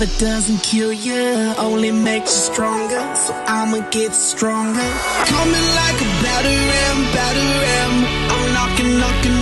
MX Radio. doesn't kill you, only makes you stronger. So I'ma get stronger. Coming like a batter ram, batter ram. I'm knocking, knocking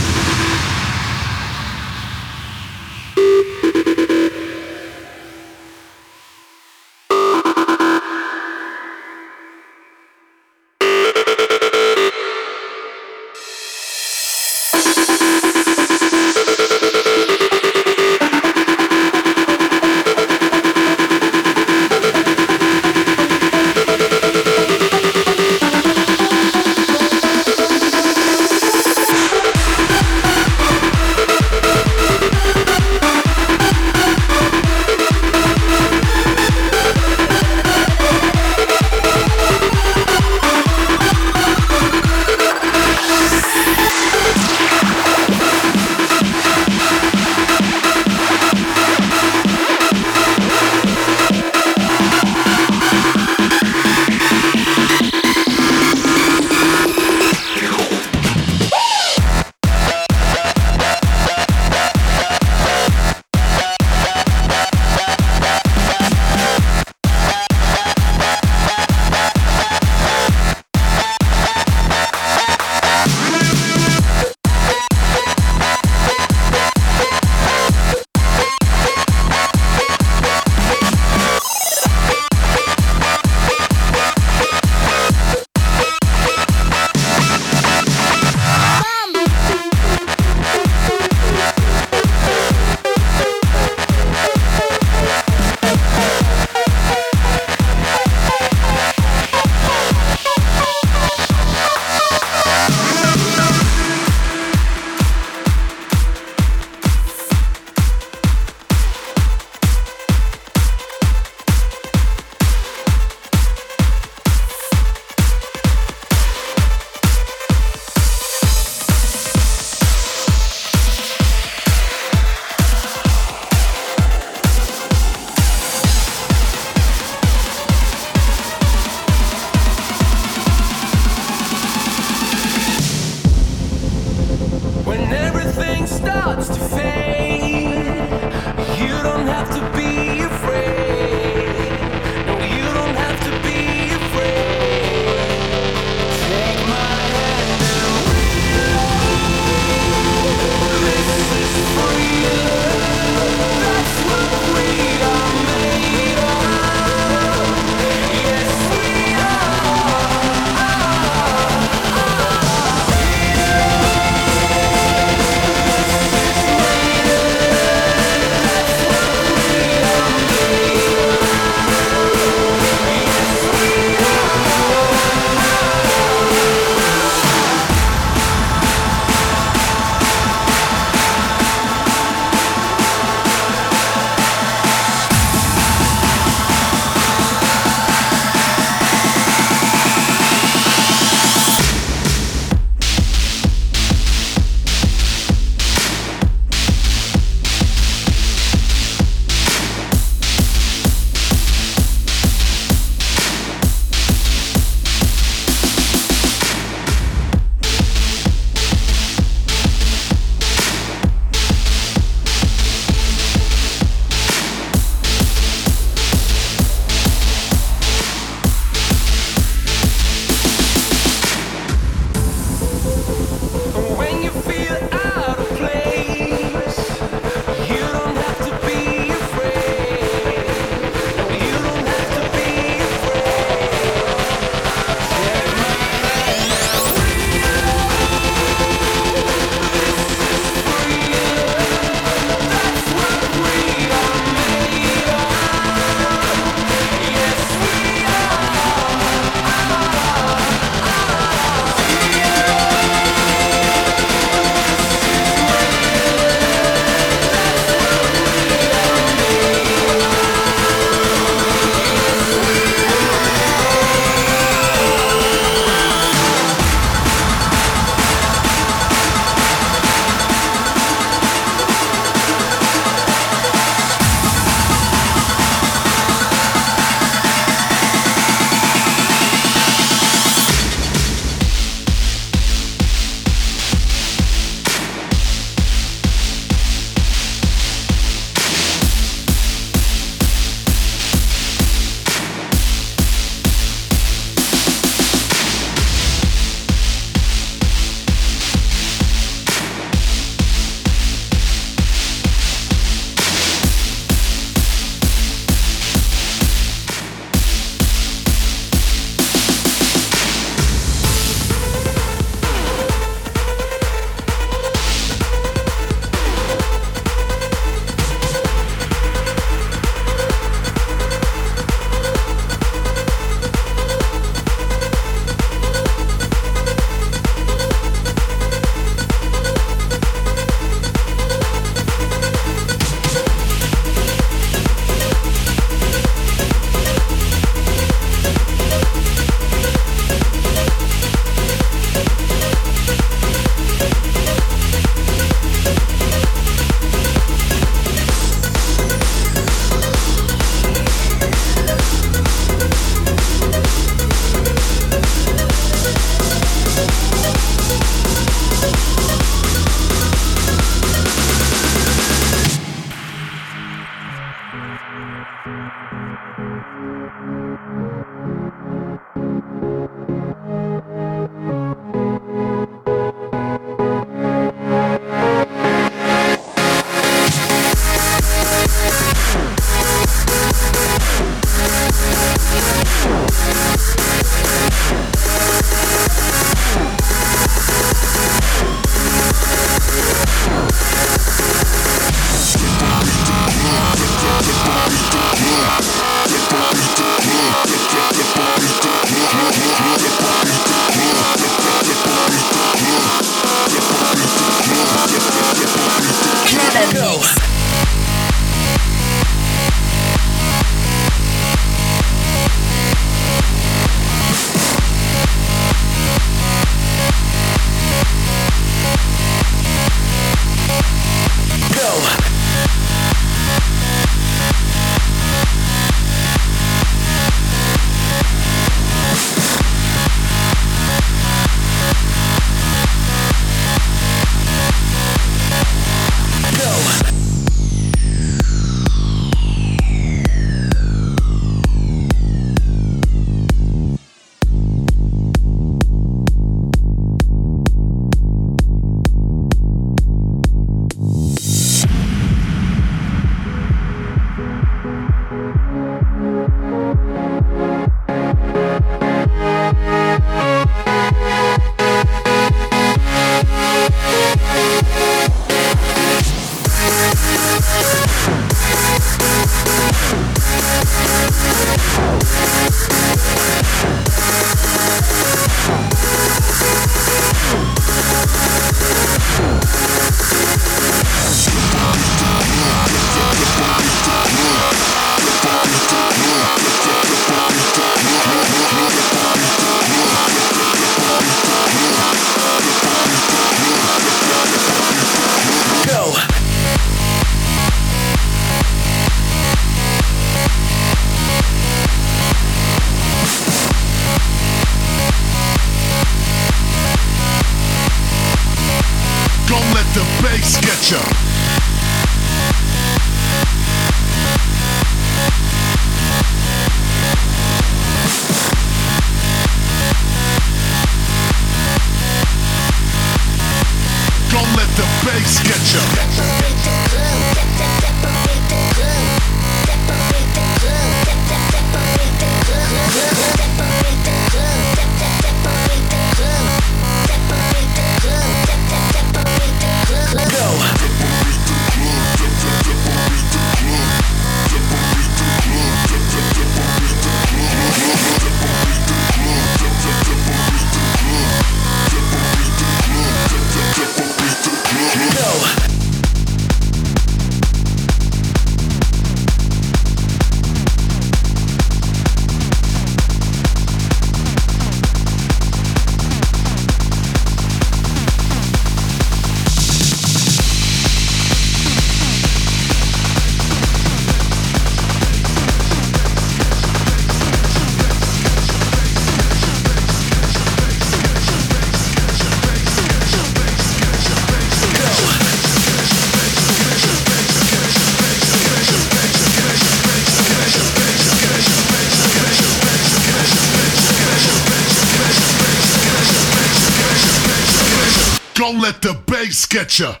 get ya.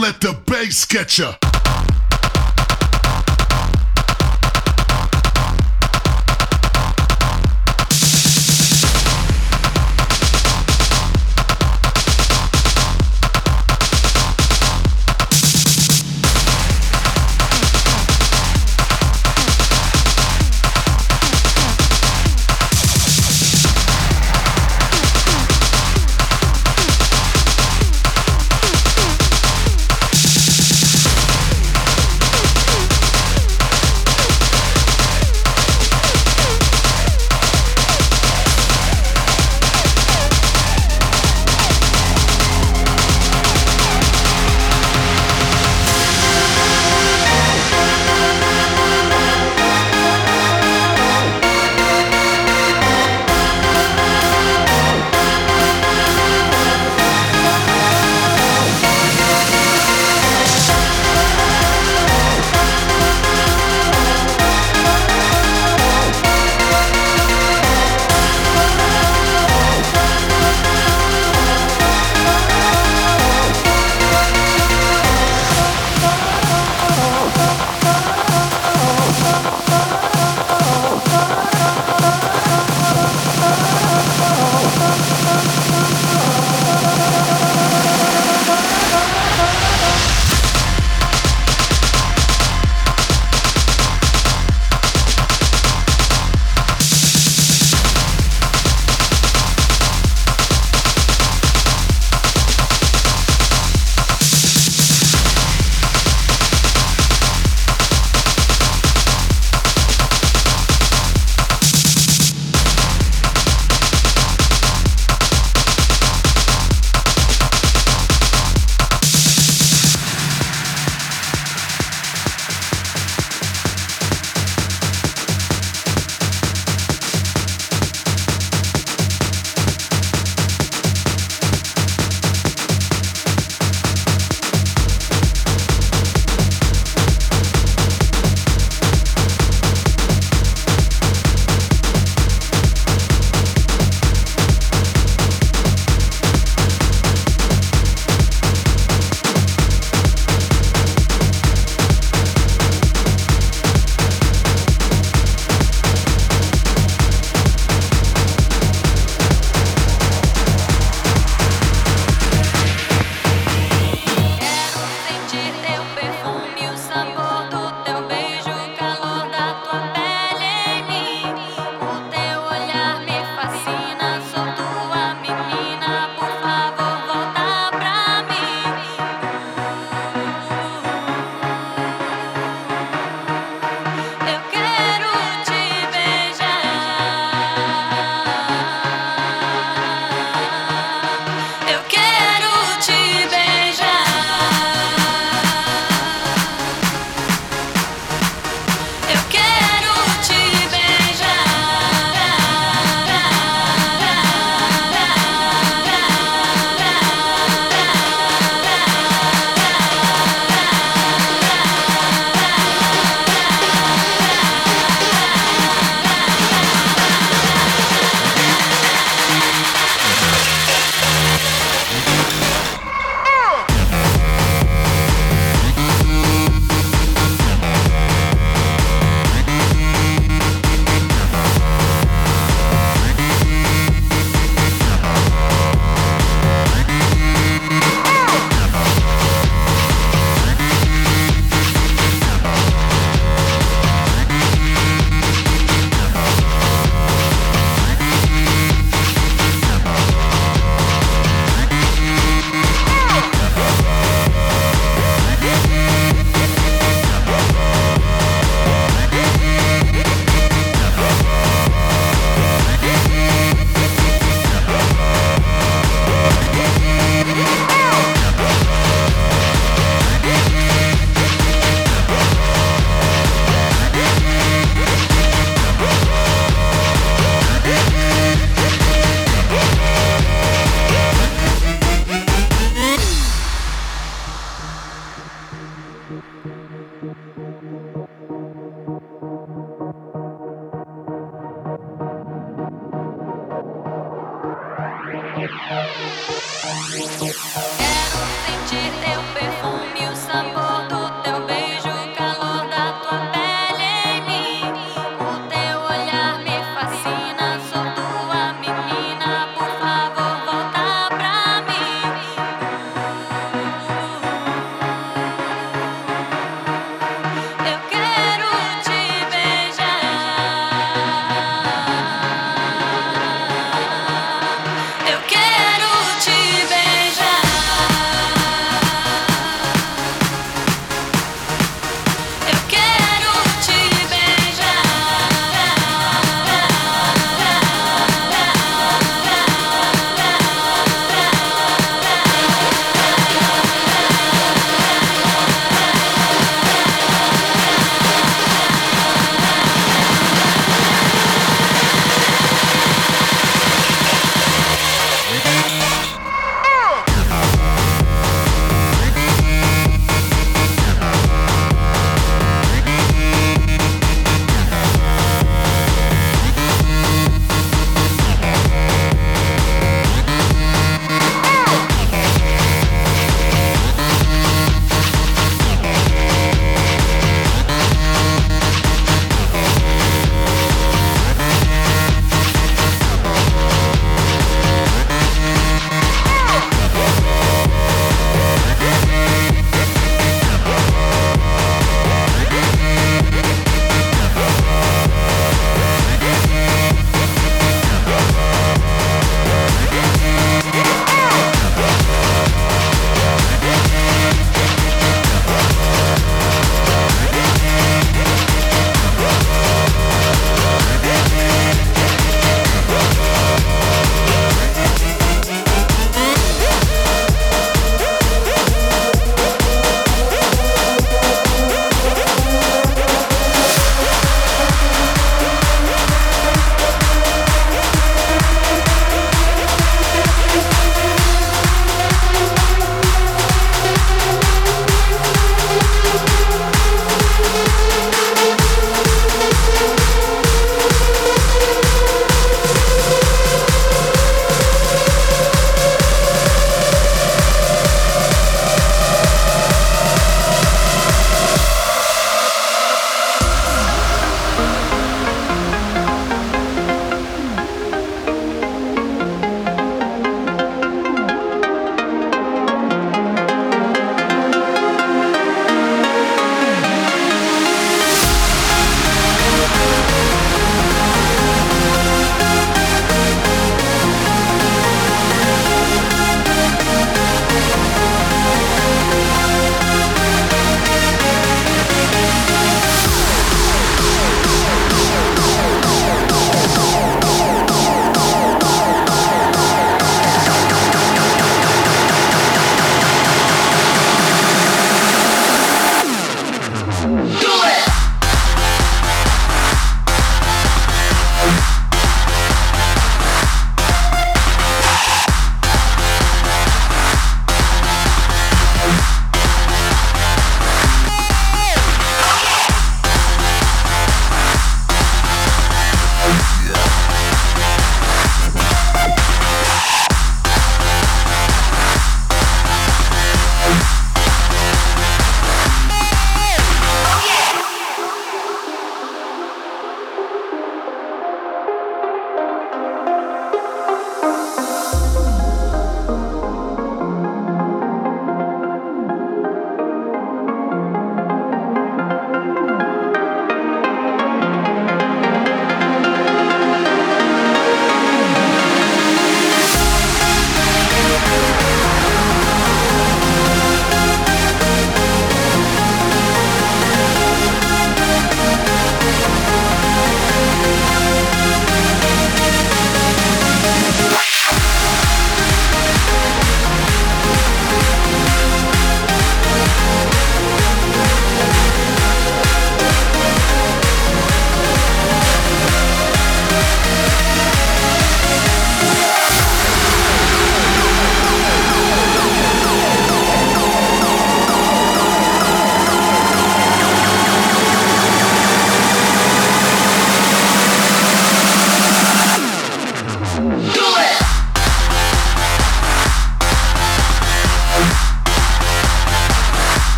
Let the bass get ya.